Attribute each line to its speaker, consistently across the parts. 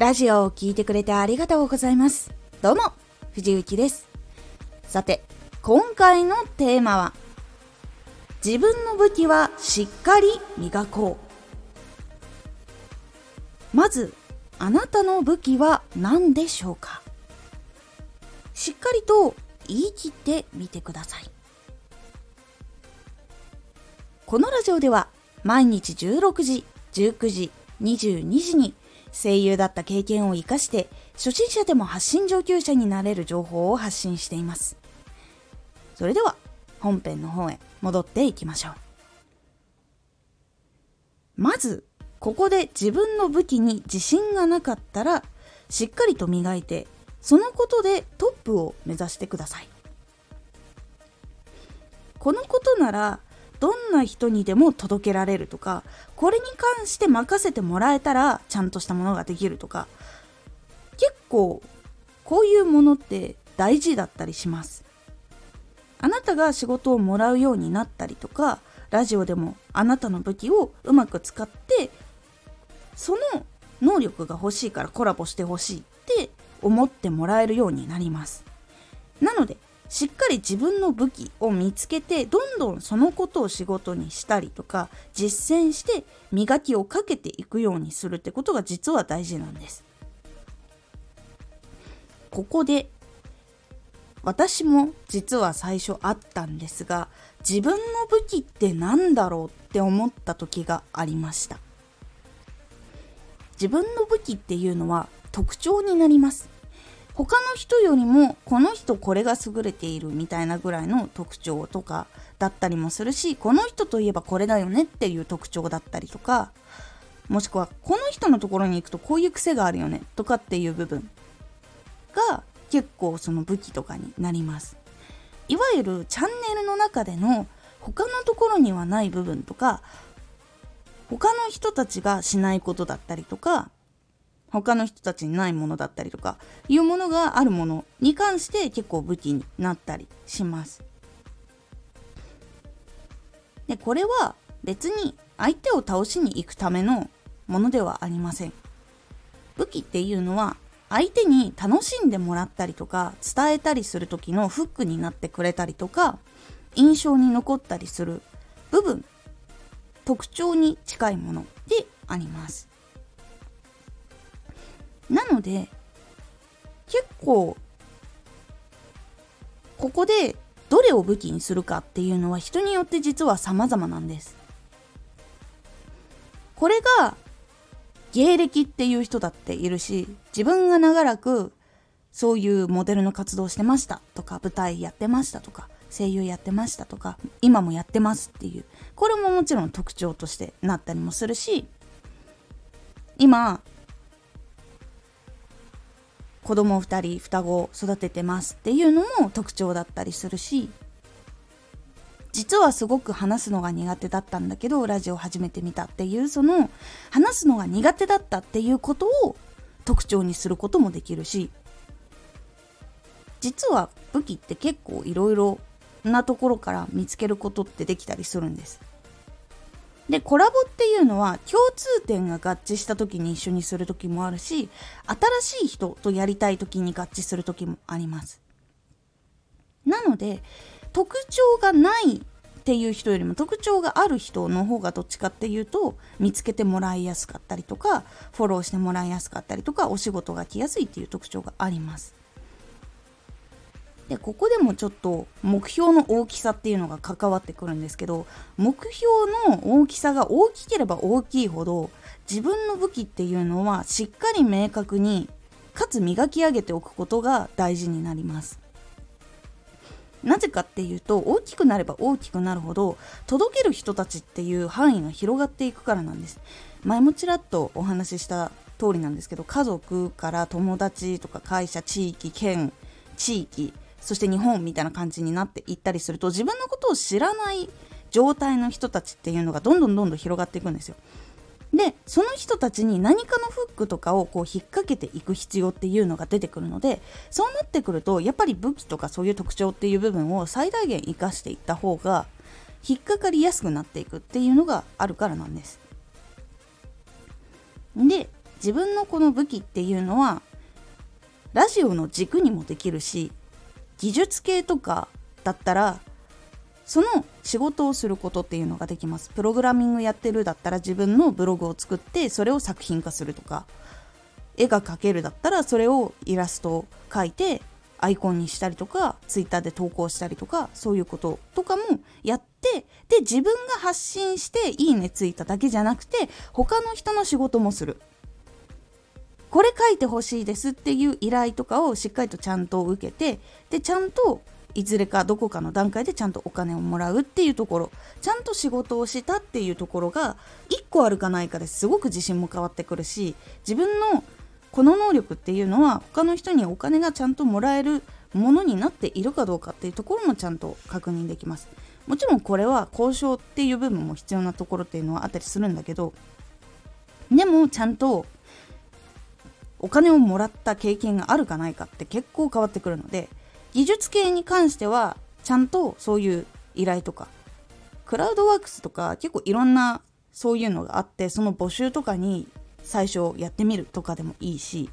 Speaker 1: ラジオを聴いてくれてありがとうございます。どうも、藤幸です。さて、今回のテーマは、自分の武器はしっかり磨こう。まず、あなたの武器は何でしょうか？しっかりと言い切ってみてください。このラジオでは毎日16時、19時、22時に声優だった経験を活かして初心者でも発信上級者になれる情報を発信しています。それでは本編の方へ戻っていきましょう。まずここで自分の武器に自信がなかったらしっかりと磨いてそのことでトップを目指してください。このことならどんな人にでも届けられるとかこれに関して任せてもらえたらちゃんとしたものができるとか結構こういうものって大事だったりします。あなたが仕事をもらうようになったりとかラジオでもあなたの武器をうまく使ってその能力が欲しいからコラボしてほしいって思ってもらえるようになります。なのでしっかり自分の武器を見つけてどんどんそのことを仕事にしたりとか実践して磨きをかけていくようにするってことが実は大事なんです。ここで私も実は最初あったんですが自分の武器って何だろうって思った時がありました自分の武器っていうのは特徴になります他の人よりもこの人これが優れているみたいなぐらいの特徴とかだったりもするしこの人といえばこれだよねっていう特徴だったりとかもしくはこの人のところに行くとこういう癖があるよねとかっていう部分が結構その武器とかになります。いわゆるチャンネルの中での他のところにはない部分とか他の人たちがしないことだったりとか他の人たちにないものだったりとかいうものがあるものに関して結構武器になったりします。でこれは別に相手を倒しに行くためのものではありません。武器っていうのは相手に楽しんでもらったりとか伝えたりする時のフックになってくれたりとか印象に残ったりする部分特徴に近いものであります。なので結構ここでどれを武器にするかっていうのは人によって実は様々なんです。これが芸歴っていう人だっているし自分が長らくそういうモデルの活動してましたとか舞台やってましたとか声優やってましたとか今もやってますっていうこれももちろん特徴としてなったりもするし今子供2人双子を育ててますっていうのも特徴だったりするし実はすごく話すのが苦手だったんだけどラジオ始めてみたっていうその話すのが苦手だったっていうことを特徴にすることもできるし実は武器って結構いろいろなところから見つけることってできたりするんです。でコラボっていうのは共通点が合致した時に一緒にする時もあるし新しい人とやりたい時に合致する時もあります。なので特徴がないっていう人よりも特徴がある人の方がどっちかっていうと見つけてもらいやすかったりとかフォローしてもらいやすかったりとかお仕事が来やすいっていう特徴があります。でここでもちょっと目標の大きさっていうのが関わってくるんですけど目標の大きさが大きければ大きいほど自分の武器っていうのはしっかり明確にかつ磨き上げておくことが大事になります。なぜかっていうと大きくなれば大きくなるほど届ける人たちっていう範囲が広がっていくからなんです。前もちらっとお話しした通りなんですけど家族から友達とか会社地域県地域そして日本みたいな感じになっていったりすると自分のことを知らない状態の人たちっていうのがどんどんどんどん広がっていくんですよ。でその人たちに何かのフックとかをこう引っ掛けていく必要っていうのが出てくるのでそうなってくるとやっぱり武器とかそういう特徴っていう部分を最大限生かしていった方が引っかかりやすくなっていくっていうのがあるからなんです。で自分のこの武器っていうのはラジオの軸にもできるし技術系とかだったらその仕事をすることっていうのができます。プログラミングやってるだったら自分のブログを作ってそれを作品化するとか絵が描けるだったらそれをイラストを描いてアイコンにしたりとかツイッターで投稿したりとかそういうこととかもやってで自分が発信していいねついただけじゃなくて他の人の仕事もする。これ書いてほしいですっていう依頼とかをしっかりとちゃんと受けてでちゃんといずれかどこかの段階でちゃんとお金をもらうっていうところ。ちゃんと仕事をしたっていうところが1個あるかないかですごく自信も変わってくるし自分のこの能力っていうのは他の人にお金がちゃんともらえるものになっているかどうかっていうところもちゃんと確認できます。もちろんこれは交渉っていう部分も必要なところっていうのはあったりするんだけどでもちゃんとお金をもらった経験があるかないかって結構変わってくるので技術系に関してはちゃんとそういう依頼とかクラウドワークスとか結構いろんなそういうのがあってその募集とかに最初やってみるとかでもいいし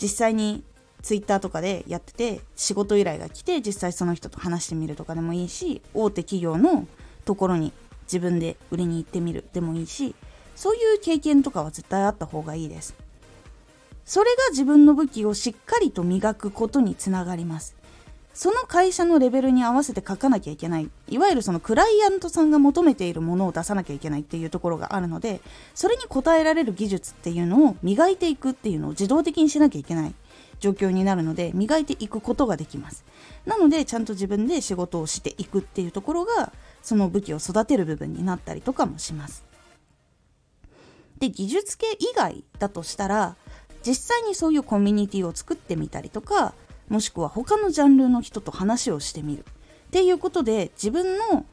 Speaker 1: 実際に Twitter とかでやってて仕事依頼が来て実際その人と話してみるとかでもいいし大手企業のところに自分で売りに行ってみるでもいいしそういう経験とかは絶対あった方がいいです。それが自分の武器をしっかりと磨くことにつながります。その会社のレベルに合わせて書かなきゃいけない。いわゆるそのクライアントさんが求めているものを出さなきゃいけないっていうところがあるのでそれに応えられる技術っていうのを磨いていくっていうのを自動的にしなきゃいけない。状況になるので磨いていくことができます。なのでちゃんと自分で仕事をしていくっていうところがその武器を育てる部分になったりとかもします。で技術系以外だとしたら実際にそういうコミュニティを作ってみたりとかもしくは他のジャンルの人と話をしてみる。っていうことで自分の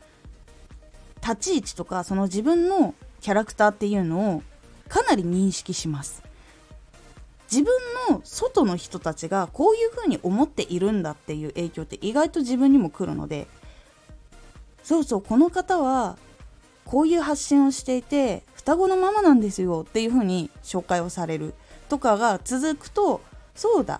Speaker 1: 立ち位置とかその自分のキャラクターっていうのをかなり認識します。自分の外の人たちがこういうふうに思っているんだっていう影響って意外と自分にも来るのでそうそうこの方はこういう発信をしていて双子のママなんですよっていうふうに紹介をされるとかが続くとそうだ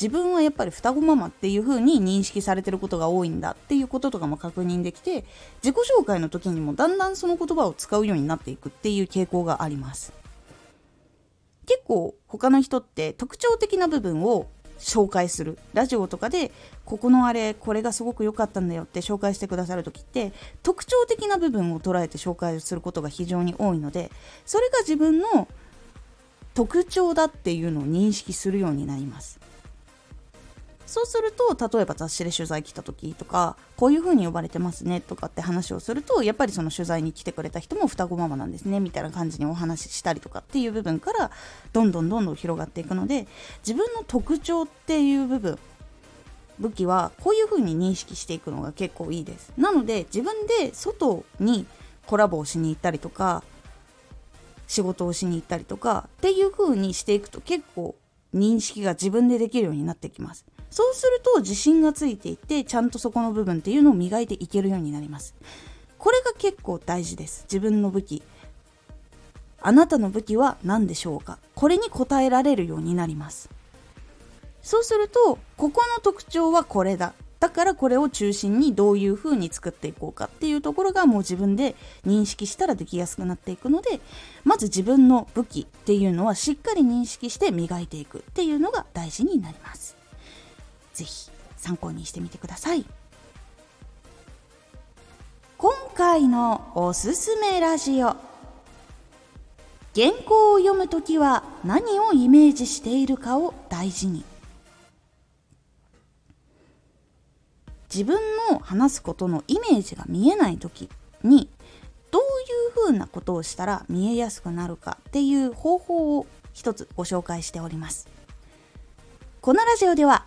Speaker 1: 自分はやっぱり双子ママっていう風に認識されてることが多いんだっていうこととかも確認できて自己紹介の時にもだんだんその言葉を使うようになっていくっていう傾向があります。結構他の人って特徴的な部分を紹介する。ラジオとかでここのあれこれがすごく良かったんだよって紹介してくださる時って特徴的な部分を捉えて紹介することが非常に多いのでそれが自分の特徴だっていうのを認識するようになります。そうすると例えば雑誌で取材来た時とかこういう風に呼ばれてますねとかって話をするとやっぱりその取材に来てくれた人も双子ママなんですねみたいな感じにお話ししたりとかっていう部分からどんどんどんどん広がっていくので自分の特徴っていう部分武器はこういう風に認識していくのが結構いいです。なので自分で外にコラボをしに行ったりとか仕事をしに行ったりとかっていう風にしていくと結構認識が自分でできるようになってきます。そうすると自信がついていってちゃんとそこの部分っていうのを磨いていけるようになります。これが結構大事です。自分の武器。あなたの武器は何でしょうか？これに答えられるようになります。そうするとここの特徴はこれだ。だからこれを中心にどういう風に作っていこうかっていうところがもう自分で認識したらできやすくなっていくのでまず自分の武器っていうのはしっかり認識して磨いていくっていうのが大事になります。是非参考にしてみてください。今回のおすすめラジオ。原稿を読むときは何をイメージしているかを大事に。自分の話すことのイメージが見えない時にどういうふうなことをしたら見えやすくなるかっていう方法を一つご紹介しております。このラジオでは